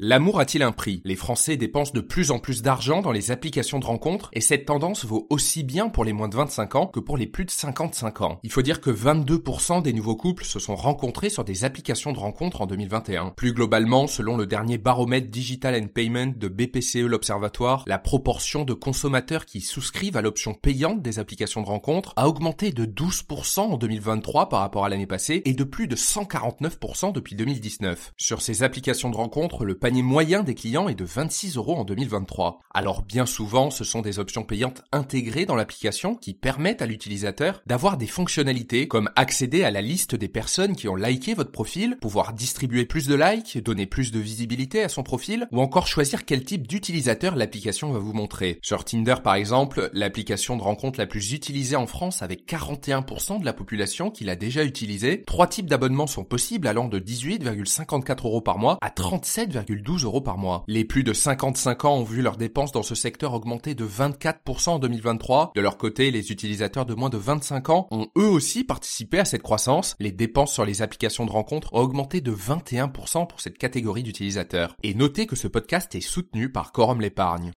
L'amour a-t-il un prix? Les Français dépensent de plus en plus d'argent dans les applications de rencontres et cette tendance vaut aussi bien pour les moins de 25 ans que pour les plus de 55 ans. Il faut dire que 22% des nouveaux couples se sont rencontrés sur des applications de rencontres en 2021. Plus globalement, selon le dernier baromètre Digital and Payment de BPCE l'Observatoire, la proportion de consommateurs qui souscrivent à l'option payante des applications de rencontres a augmenté de 12% en 2023 par rapport à l'année passée et de plus de 149% depuis 2019. Sur ces applications de rencontres, le moyen des clients est de 26 euros en 2023. Alors bien souvent, ce sont des options payantes intégrées dans l'application qui permettent à l'utilisateur d'avoir des fonctionnalités comme accéder à la liste des personnes qui ont liké votre profil, pouvoir distribuer plus de likes, donner plus de visibilité à son profil, ou encore choisir quel type d'utilisateur l'application va vous montrer. Sur Tinder par exemple, l'application de rencontre la plus utilisée en France avec 41% de la population qui l'a déjà utilisée, trois types d'abonnements sont possibles allant de 18,54 euros par mois à 37, 12 euros par mois. Les plus de 55 ans ont vu leurs dépenses dans ce secteur augmenter de 24% en 2023. De leur côté, les utilisateurs de moins de 25 ans ont eux aussi participé à cette croissance. Les dépenses sur les applications de rencontres ont augmenté de 21% pour cette catégorie d'utilisateurs. Et notez que ce podcast est soutenu par Quorum l'épargne.